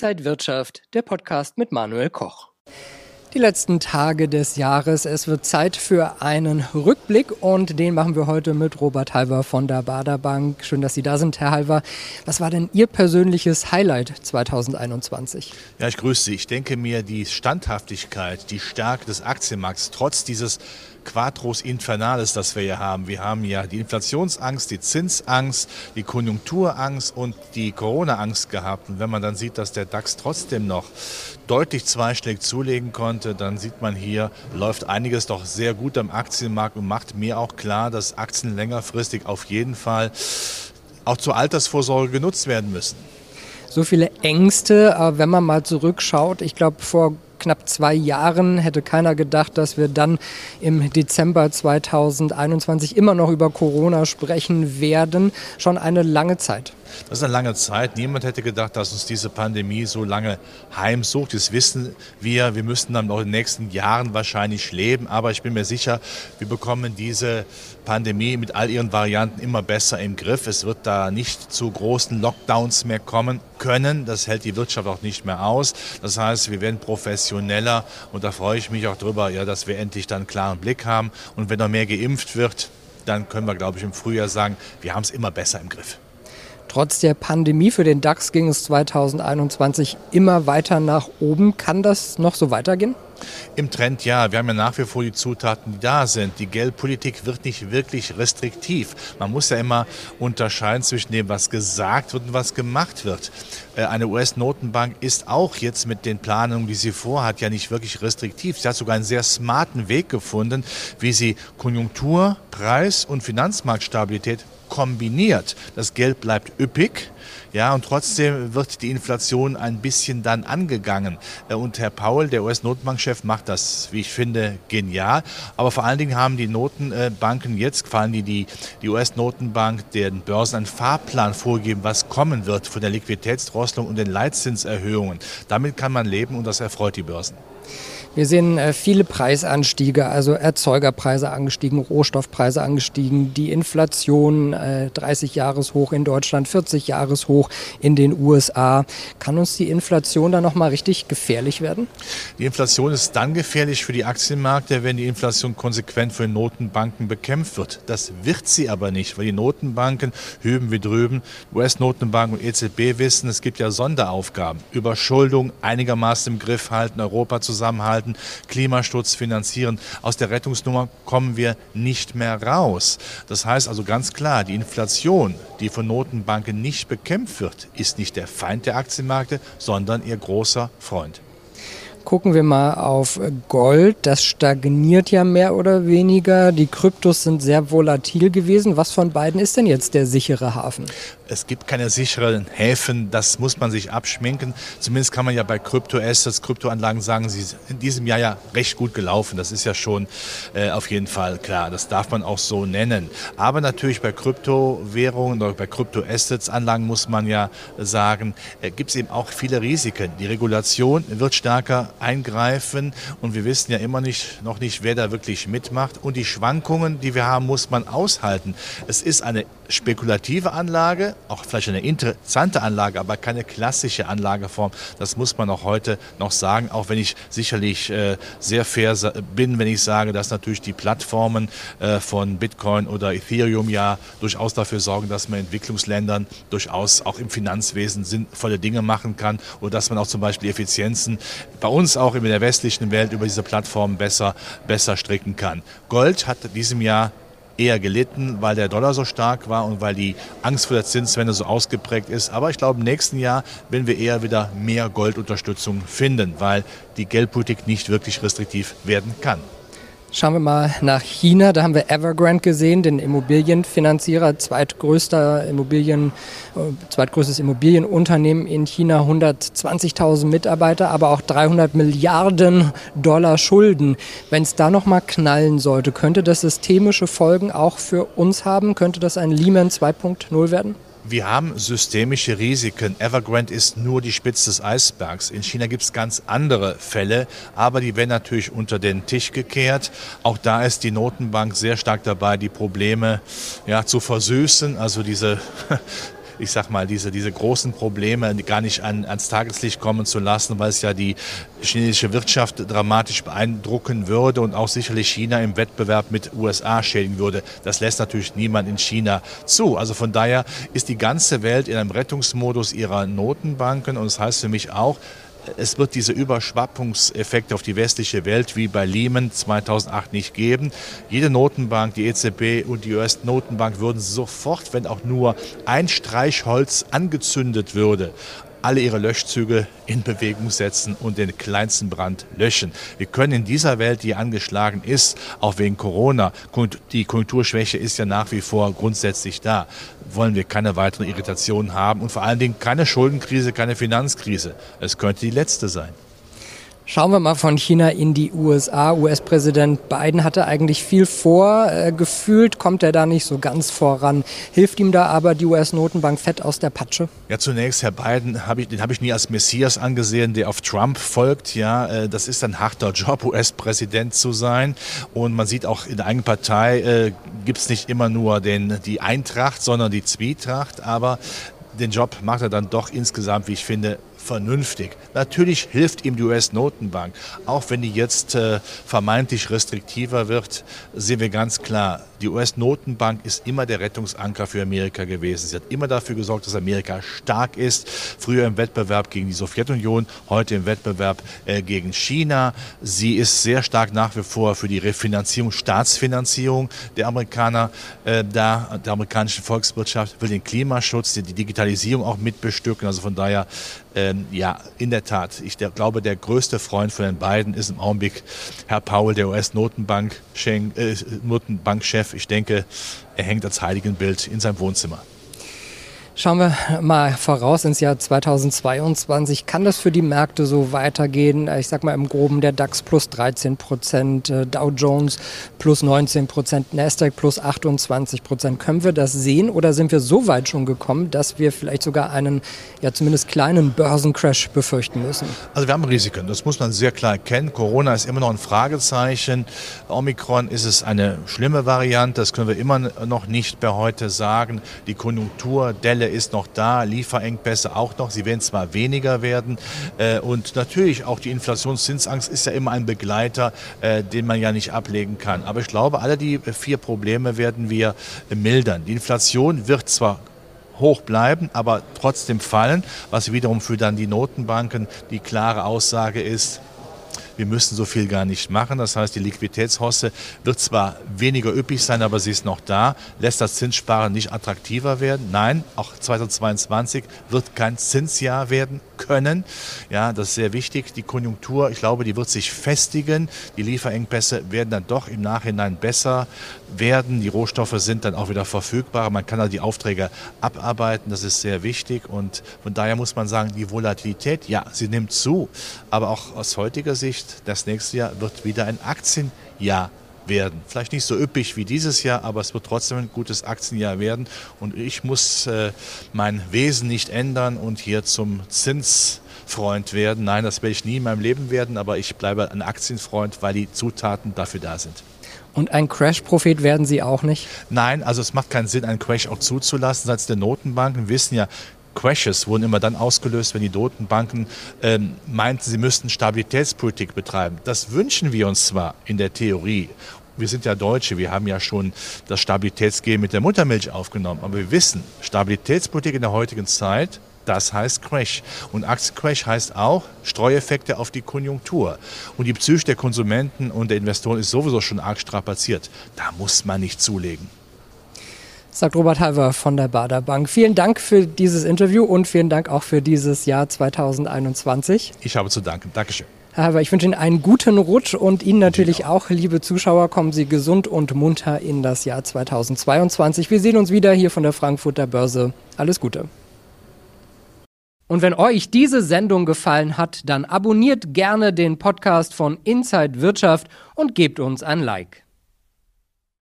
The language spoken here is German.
Inside Wirtschaft, der Podcast mit Manuel Koch. Die letzten Tage des Jahres. Es wird Zeit für einen Rückblick und den machen wir heute mit Robert Halver von der Bader Bank. Schön, dass Sie da sind, Herr Halver. Was war denn Ihr persönliches Highlight 2021? Ja, ich grüße Sie. Ich denke mir, die Standhaftigkeit, die Stärke des Aktienmarkts, trotz dieses Quatros Infernales, das wir hier haben. Wir haben ja die Inflationsangst, die Zinsangst, die Konjunkturangst und die Corona-Angst gehabt. Und wenn man dann sieht, dass der DAX trotzdem noch deutlich zweistellig zulegen konnte, dann sieht man hier, läuft einiges doch sehr gut am Aktienmarkt und macht mir auch klar, dass Aktien längerfristig auf jeden Fall auch zur Altersvorsorge genutzt werden müssen so viele Ängste, wenn man mal zurückschaut. Ich glaube, vor knapp zwei Jahren hätte keiner gedacht, dass wir dann im Dezember 2021 immer noch über Corona sprechen werden. Schon eine lange Zeit. Das ist eine lange Zeit. Niemand hätte gedacht, dass uns diese Pandemie so lange heimsucht. Das wissen wir. Wir müssten dann auch in den nächsten Jahren wahrscheinlich leben. Aber ich bin mir sicher, wir bekommen diese Pandemie mit all ihren Varianten immer besser im Griff. Es wird da nicht zu großen Lockdowns mehr kommen können. Das hält die Wirtschaft auch nicht mehr aus. Das heißt, wir werden professioneller und da freue ich mich auch drüber, ja, dass wir endlich dann einen klaren Blick haben. Und wenn noch mehr geimpft wird, dann können wir, glaube ich, im Frühjahr sagen, wir haben es immer besser im Griff. Trotz der Pandemie für den DAX ging es 2021 immer weiter nach oben. Kann das noch so weitergehen? Im Trend ja. Wir haben ja nach wie vor die Zutaten, die da sind. Die Geldpolitik wird nicht wirklich restriktiv. Man muss ja immer unterscheiden zwischen dem, was gesagt wird und was gemacht wird. Äh, eine US-Notenbank ist auch jetzt mit den Planungen, die sie vorhat, ja nicht wirklich restriktiv. Sie hat sogar einen sehr smarten Weg gefunden, wie sie Konjunktur, Preis und Finanzmarktstabilität kombiniert. Das Geld bleibt üppig, ja, und trotzdem wird die Inflation ein bisschen dann angegangen. Äh, und Herr Paul, der US-Notenbankchef, macht das, wie ich finde, genial. Aber vor allen Dingen haben die Notenbanken jetzt, vor allem die, die, die US-Notenbank, den Börsen einen Fahrplan vorgegeben, was kommen wird von der Liquiditätsdrosselung und den Leitzinserhöhungen. Damit kann man leben und das erfreut die Börsen. Wir sehen äh, viele Preisanstiege, also Erzeugerpreise angestiegen, Rohstoffpreise angestiegen, die Inflation 30 äh, Jahreshoch in Deutschland, 40 Jahreshoch in den USA. Kann uns die Inflation da nochmal richtig gefährlich werden? Die Inflation ist dann gefährlich für die Aktienmärkte, wenn die Inflation konsequent für Notenbanken bekämpft wird. Das wird sie aber nicht, weil die Notenbanken hüben wie drüben, US-Notenbank und EZB wissen, es gibt ja Sonderaufgaben. Überschuldung einigermaßen im Griff halten, Europa zusammenhalten halten, Klimaschutz finanzieren. Aus der Rettungsnummer kommen wir nicht mehr raus. Das heißt also ganz klar, die Inflation, die von Notenbanken nicht bekämpft wird, ist nicht der Feind der Aktienmärkte, sondern ihr großer Freund. Gucken wir mal auf Gold. Das stagniert ja mehr oder weniger. Die Kryptos sind sehr volatil gewesen. Was von beiden ist denn jetzt der sichere Hafen? Es gibt keine sicheren Häfen, das muss man sich abschminken. Zumindest kann man ja bei Kryptoassets, Kryptoanlagen sagen, sie sind in diesem Jahr ja recht gut gelaufen. Das ist ja schon äh, auf jeden Fall klar. Das darf man auch so nennen. Aber natürlich bei Kryptowährungen oder bei Kryptoassets, Anlagen muss man ja sagen, äh, gibt es eben auch viele Risiken. Die Regulation wird stärker eingreifen und wir wissen ja immer nicht, noch nicht, wer da wirklich mitmacht. Und die Schwankungen, die wir haben, muss man aushalten. Es ist eine spekulative Anlage, auch vielleicht eine interessante Anlage, aber keine klassische Anlageform. Das muss man auch heute noch sagen, auch wenn ich sicherlich äh, sehr fair bin, wenn ich sage, dass natürlich die Plattformen äh, von Bitcoin oder Ethereum ja durchaus dafür sorgen, dass man Entwicklungsländern durchaus auch im Finanzwesen sinnvolle Dinge machen kann oder dass man auch zum Beispiel Effizienzen bei uns auch in der westlichen Welt über diese Plattformen besser, besser stricken kann. Gold hat in diesem Jahr eher gelitten, weil der Dollar so stark war und weil die Angst vor der Zinswende so ausgeprägt ist. Aber ich glaube, im nächsten Jahr werden wir eher wieder mehr Goldunterstützung finden, weil die Geldpolitik nicht wirklich restriktiv werden kann. Schauen wir mal nach China. Da haben wir Evergrande gesehen, den Immobilienfinanzierer, zweitgrößter Immobilien, äh, zweitgrößtes Immobilienunternehmen in China, 120.000 Mitarbeiter, aber auch 300 Milliarden Dollar Schulden. Wenn es da noch mal knallen sollte, könnte das systemische Folgen auch für uns haben? Könnte das ein Lehman 2.0 werden? Wir haben systemische Risiken. Evergrande ist nur die Spitze des Eisbergs. In China gibt es ganz andere Fälle, aber die werden natürlich unter den Tisch gekehrt. Auch da ist die Notenbank sehr stark dabei, die Probleme ja, zu versüßen, also diese ich sag mal, diese, diese großen Probleme gar nicht an, ans Tageslicht kommen zu lassen, weil es ja die chinesische Wirtschaft dramatisch beeindrucken würde und auch sicherlich China im Wettbewerb mit USA schädigen würde. Das lässt natürlich niemand in China zu. Also von daher ist die ganze Welt in einem Rettungsmodus ihrer Notenbanken und das heißt für mich auch, es wird diese Überschwappungseffekte auf die westliche Welt wie bei Lehman 2008 nicht geben. Jede Notenbank, die EZB und die US-Notenbank würden sofort, wenn auch nur ein Streichholz angezündet würde, alle ihre Löschzüge in Bewegung setzen und den kleinsten Brand löschen. Wir können in dieser Welt, die angeschlagen ist, auch wegen Corona, die Konjunkturschwäche ist ja nach wie vor grundsätzlich da, wollen wir keine weiteren Irritationen haben und vor allen Dingen keine Schuldenkrise, keine Finanzkrise. Es könnte die letzte sein. Schauen wir mal von China in die USA. US-Präsident Biden hatte eigentlich viel vor. Äh, gefühlt kommt er da nicht so ganz voran. Hilft ihm da aber die US-Notenbank fett aus der Patsche? Ja, zunächst, Herr Biden, hab ich, den habe ich nie als Messias angesehen, der auf Trump folgt. Ja, äh, das ist ein harter Job, US-Präsident zu sein. Und man sieht auch in der eigenen Partei äh, gibt es nicht immer nur den, die Eintracht, sondern die Zwietracht. Aber den Job macht er dann doch insgesamt, wie ich finde, vernünftig. Natürlich hilft ihm die US-Notenbank. Auch wenn die jetzt äh, vermeintlich restriktiver wird, sehen wir ganz klar, die US-Notenbank ist immer der Rettungsanker für Amerika gewesen. Sie hat immer dafür gesorgt, dass Amerika stark ist. Früher im Wettbewerb gegen die Sowjetunion, heute im Wettbewerb äh, gegen China. Sie ist sehr stark nach wie vor für die Refinanzierung, Staatsfinanzierung der Amerikaner äh, da, der amerikanischen Volkswirtschaft, will den Klimaschutz, die Digitalisierung auch mitbestücken. Also von daher ähm, ja, in der Tat. Ich der, glaube, der größte Freund von den beiden ist im Augenblick Herr Paul, der US-Notenbankchef. Äh. Ich denke, er hängt als Heiligenbild in seinem Wohnzimmer. Schauen wir mal voraus ins Jahr 2022. Kann das für die Märkte so weitergehen? Ich sag mal im Groben der DAX plus 13 Prozent, äh, Dow Jones plus 19 Prozent, Nasdaq plus 28 Prozent. Können wir das sehen oder sind wir so weit schon gekommen, dass wir vielleicht sogar einen, ja zumindest kleinen Börsencrash befürchten müssen? Also wir haben Risiken, das muss man sehr klar erkennen. Corona ist immer noch ein Fragezeichen. Omikron ist es eine schlimme Variante, das können wir immer noch nicht bei heute sagen. Die Konjunkturdelle ist noch da, Lieferengpässe auch noch. Sie werden zwar weniger werden äh, und natürlich auch die Inflationszinsangst ist ja immer ein Begleiter, äh, den man ja nicht ablegen kann. Aber ich glaube, alle die vier Probleme werden wir mildern. Die Inflation wird zwar hoch bleiben, aber trotzdem fallen, was wiederum für dann die Notenbanken die klare Aussage ist, wir müssen so viel gar nicht machen. Das heißt, die Liquiditätshosse wird zwar weniger üppig sein, aber sie ist noch da. Lässt das Zinssparen nicht attraktiver werden? Nein, auch 2022 wird kein Zinsjahr werden können. Ja, das ist sehr wichtig. Die Konjunktur, ich glaube, die wird sich festigen. Die Lieferengpässe werden dann doch im Nachhinein besser werden. Die Rohstoffe sind dann auch wieder verfügbar. Man kann also die Aufträge abarbeiten. Das ist sehr wichtig. Und von daher muss man sagen, die Volatilität, ja, sie nimmt zu. Aber auch aus heutiger Sicht, das nächste Jahr wird wieder ein Aktienjahr werden. Vielleicht nicht so üppig wie dieses Jahr, aber es wird trotzdem ein gutes Aktienjahr werden. Und ich muss äh, mein Wesen nicht ändern und hier zum Zinsfreund werden. Nein, das werde ich nie in meinem Leben werden, aber ich bleibe ein Aktienfreund, weil die Zutaten dafür da sind. Und ein Crash-Prophet werden Sie auch nicht? Nein, also es macht keinen Sinn, einen Crash auch zuzulassen. Seitens der Notenbanken wissen ja, Crashes wurden immer dann ausgelöst, wenn die Notenbanken ähm, meinten, sie müssten Stabilitätspolitik betreiben. Das wünschen wir uns zwar in der Theorie wir sind ja Deutsche, wir haben ja schon das Stabilitätsgehen mit der Muttermilch aufgenommen. Aber wir wissen, Stabilitätspolitik in der heutigen Zeit, das heißt Crash. Und Aktiencrash heißt auch Streueffekte auf die Konjunktur. Und die Psyche der Konsumenten und der Investoren ist sowieso schon arg strapaziert. Da muss man nicht zulegen sagt Robert Halver von der Bader Bank. Vielen Dank für dieses Interview und vielen Dank auch für dieses Jahr 2021. Ich habe zu danken. Dankeschön. Aber ich wünsche Ihnen einen guten Rutsch und Ihnen natürlich auch, liebe Zuschauer, kommen Sie gesund und munter in das Jahr 2022. Wir sehen uns wieder hier von der Frankfurter Börse. Alles Gute. Und wenn euch diese Sendung gefallen hat, dann abonniert gerne den Podcast von Inside Wirtschaft und gebt uns ein Like.